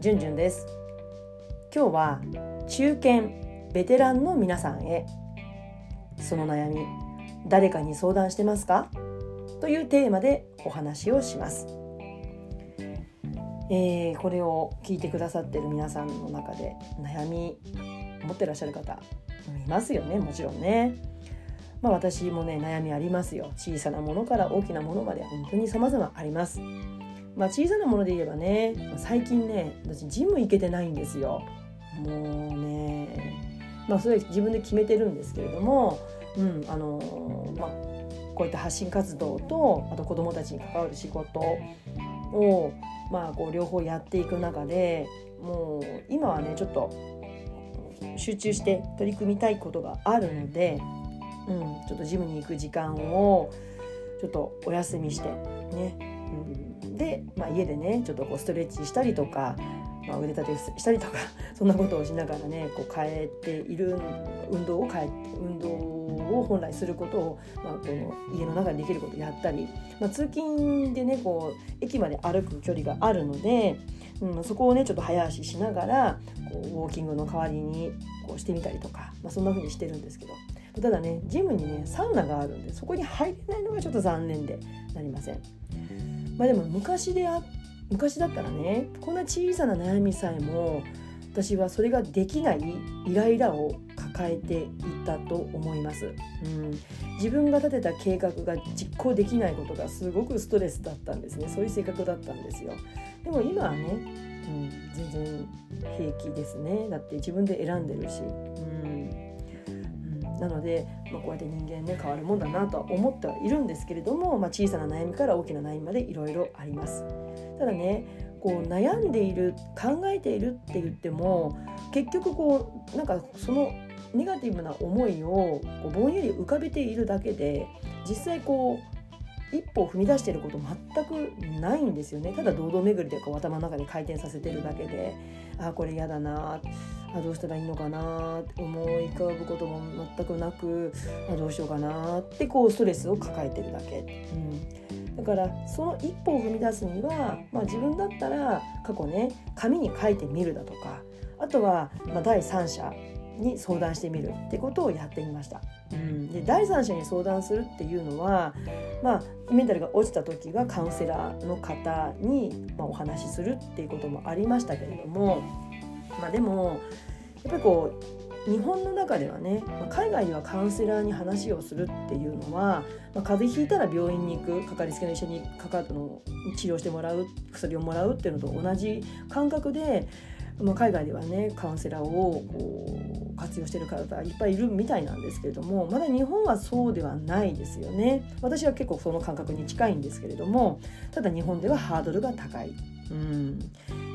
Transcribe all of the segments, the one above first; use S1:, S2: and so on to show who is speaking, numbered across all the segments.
S1: じゅんじゅんです。今日は中堅ベテランの皆さんへその悩み誰かに相談してますか？というテーマでお話をします。えー、これを聞いてくださってる皆さんの中で悩み持ってらっしゃる方いますよね？もちろんね。まあ、私もね悩みありますよ。小さなものから大きなものまで本当に様々あります。まあ、小さなもので言えばね最近ね私ジム行けてないんですよ。もうねまあそれ自分で決めてるんですけれども、うんあのまあ、こういった発信活動とあと子どもたちに関わる仕事をまあ、こう両方やっていく中でもう今はねちょっと集中して取り組みたいことがあるので、うん、ちょっとジムに行く時間をちょっとお休みしてね、うん、で、まあ、家でねちょっとこうストレッチしたりとか、まあ、腕立てしたりとか そんなことをしながらねこう変えている運動を変えて運動を本来することを、まあ、この家の中でできることをやったり、まあ、通勤でねこう駅まで歩く距離があるので、うん、そこをねちょっと早足しながらこうウォーキングの代わりにこうしてみたりとか、まあ、そんな風にしてるんですけどただねジムにねサウナがあるんでそこに入れないのがちょっと残念でなりません。まあ、でも昔であ昔だったらねこんな小さな悩みさえも私はそれができないイライラを抱えていたと思います、うん、自分が立てた計画が実行できないことがすごくストレスだったんですね。そういう性格だったんですよ。でも今はね、うん、全然平気ですね。だって自分で選んでるし、うん。なので、まあ、こうやって人間ね変わるもんだなとは思ってはいるんですけれども、まあ、小さな悩みから大きな悩みまでいろいろあります。ただねこう悩んでいる考えているって言っても結局こうなんかそのネガティブな思いをこうぼんやり浮かべているだけで実際こう一歩踏み出していること全くないんですよね。ただ堂々巡りでこう頭の中で回転させてるだけであこれ嫌だなあどうしたらいいのかな思い浮かぶことも全くなくあどうしようかなってこうストレスを抱えてるだけ。うんだからその一歩を踏み出すには、まあ、自分だったら過去ね紙に書いてみるだとかあとは、ま、第三者に相談してみるってことをやってみました。うん、で第三者に相談するっていうのは、まあ、メンタルが落ちた時はカウンセラーの方に、ま、お話しするっていうこともありましたけれども、まあ、でもやっぱりこう日本の中ではね海外ではカウンセラーに話をするっていうのは、まあ、風邪ひいたら病院に行くかかりつけの医者にかかったの治療してもらう薬をもらうっていうのと同じ感覚で、まあ、海外ではねカウンセラーをこう活用してる方いっぱいいるみたいなんですけれどもまだ日本はそうではないですよね私は結構その感覚に近いんですけれどもただ日本ではハードルが高い。うん、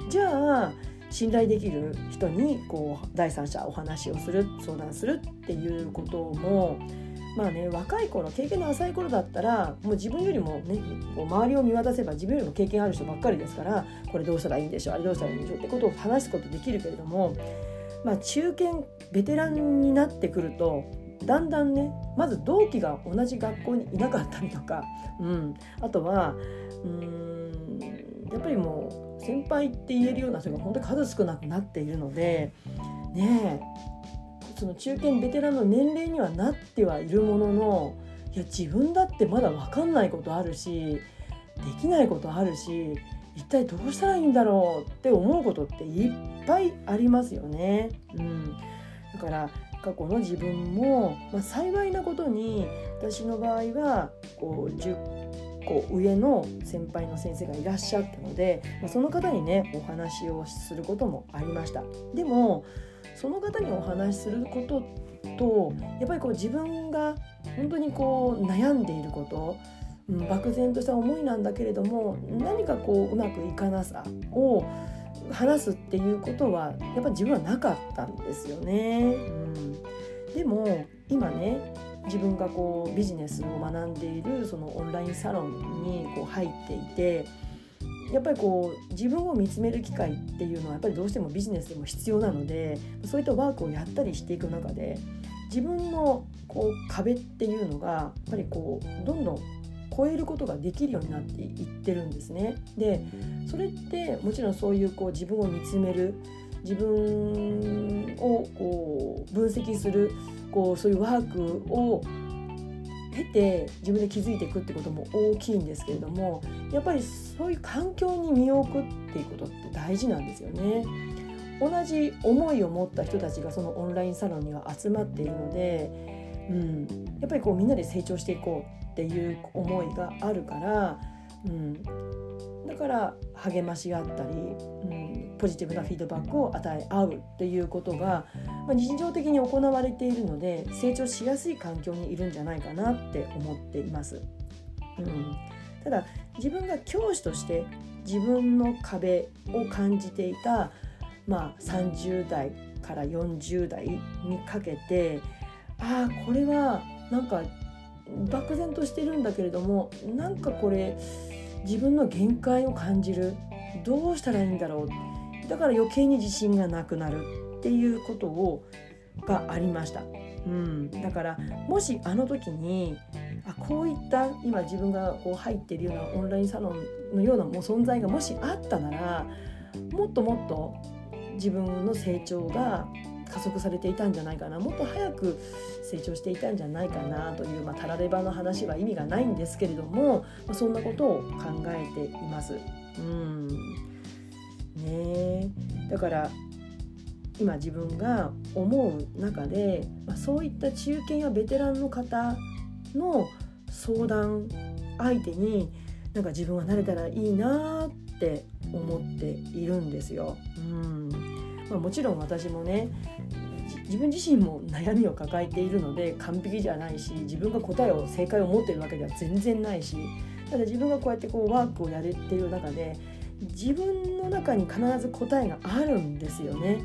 S1: じゃあ信頼できる人にこう第三者お話をする相談するっていうこともまあね若い頃経験の浅い頃だったらもう自分よりもねこう周りを見渡せば自分よりも経験ある人ばっかりですからこれどうしたらいいんでしょうあれどうしたらいいんでしょうってことを話すことできるけれどもまあ中堅ベテランになってくるとだんだんねまず同期が同じ学校にいなかったりとか、うん、あとはうんやっぱりもう先輩って言えるような人が本当に数少なくなっているのでねえその中堅ベテランの年齢にはなってはいるもののいや自分だってまだ分かんないことあるしできないことあるし一体どうしたらいいんだろうって思うことっていっぱいありますよね。うん、だから過去の自分も、まあ、幸いなことに私の場合はこう個上の先輩の先生がいらっしゃったので、まあ、その方にねお話をすることもありましたでもその方にお話しすることとやっぱりこう自分が本当にこう悩んでいること漠然とした思いなんだけれども何かこううまくいかなさを話すっていうことはやっぱり自分はなかったんですよね。うん、でも今ね自分がこうビジネスを学んでいるそのオンラインサロンにこう入っていてやっぱりこう自分を見つめる機会っていうのはやっぱりどうしてもビジネスでも必要なのでそういったワークをやったりしていく中で自分のこう壁っていうのがやっぱりこうどんどん超えることができるようになっていってるんですね。でそれってもちろんそういうこう自分を見つめる自分をこう分析するこうそういうワークを経て自分で気づいていくってことも大きいんですけれどもやっぱりそういう環境に身を置くっていうことって大事なんですよね。同じ思いを持った人たちがそのオンラインサロンには集まっているので、うん、やっぱりこうみんなで成長していこうっていう思いがあるから、うん、だから励ましがあったり、うん、ポジティブなフィードバックを与え合うっていうことが、まあ、日常的に行われているので成長しやすい環境にいるんじゃないかなって思っています。うん、ただ自分が教師として自分の壁を感じていた、まあ、30代から40代にかけてああこれはなんか漠然としてるんだけれどもなんかこれ自分の限界を感じる。どうしたらいいんだろうだから余計に自信がなくなるっていうことをがありました。うん、だからもしあの時にあこういった今自分がこう入ってるようなオンラインサロンのようなもう存在がもしあったならもっともっと自分の成長が加速されていたんじゃないかなもっと早く成長していたんじゃないかなという、まあ、たらればの話は意味がないんですけれども、まあ、そんなことを考えています。うんねだから今自分が思う中で、まあ、そういった中堅やベテランの方の相談相手になんか自分はなれたらいいなって思っているんですよ。うんまあ、もちろん私もね自分自身も悩みを抱えているので完璧じゃないし自分が答えを正解を持ってるわけでは全然ないしただ自分がこうやってこうワークをやれている中で自分の中に必ず答えがあるんですよね。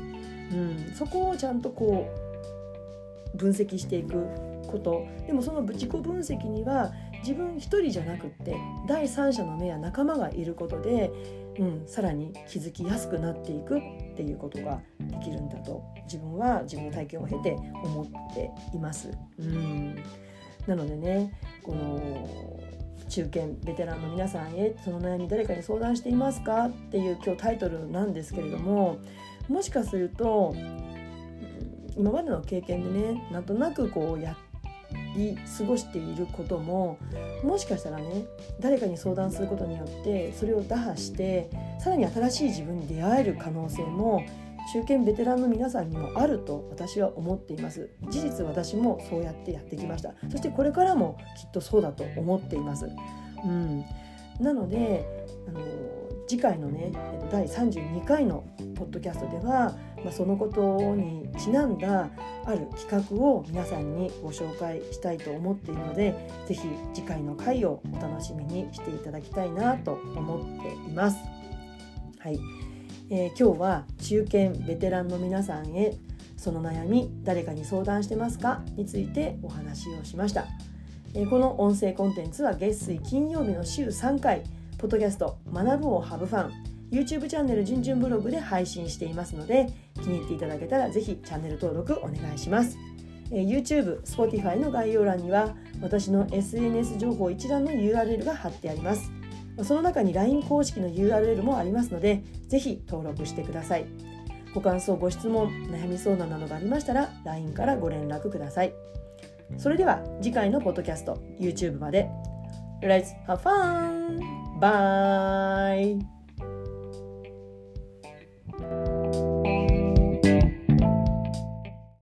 S1: うん、そこをちゃんとこう分析していくことでもその自己分析には自分一人じゃなくって第三者の目や仲間がいることでうん、さらに気づきやすくなっていくっていうことができるんだと自分は自分の体験を経て思っています。うんなのでねこの中堅ベテランの皆さんへその悩み誰かに相談していますか？っていう今日タイトルなんですけれどももしかすると今までの経験でねなんとなくこうやり過ごしていることももしかしたらね誰かに相談することによってそれを打破してさらに新しい自分に出会える可能性も中堅ベテランの皆さんにもあると私は思っています。事実私もそうやってやってきました。そしてこれからもきっとそうだと思っています。うん。なのであの次回のね第32回のポッドキャストでは、まあ、そのことにちなんだある企画を皆さんにご紹介したいと思っているので是非次回の回をお楽しみにしていただきたいなと思っています。はい。えー、今日は中堅ベテランの皆さんへその悩み誰かに相談してますか？についてお話をしました。えー、この音声コンテンツは月水金曜日の週3回ポッドキャスト学ぶをハブファン YouTube チャンネルじゅんじゅんブログで配信していますので気に入っていただけたらぜひチャンネル登録お願いします、え、YouTube、Spotify の概要欄には私の SNS 情報一覧の URL が貼ってあります。その中に LINE 公式の URL もありますのでぜひ登録してくださいご感想、ご質問、悩み相談などがありましたら LINE からご連絡くださいそれでは次回のポッドキャスト YouTube まで Let's have fun! Bye!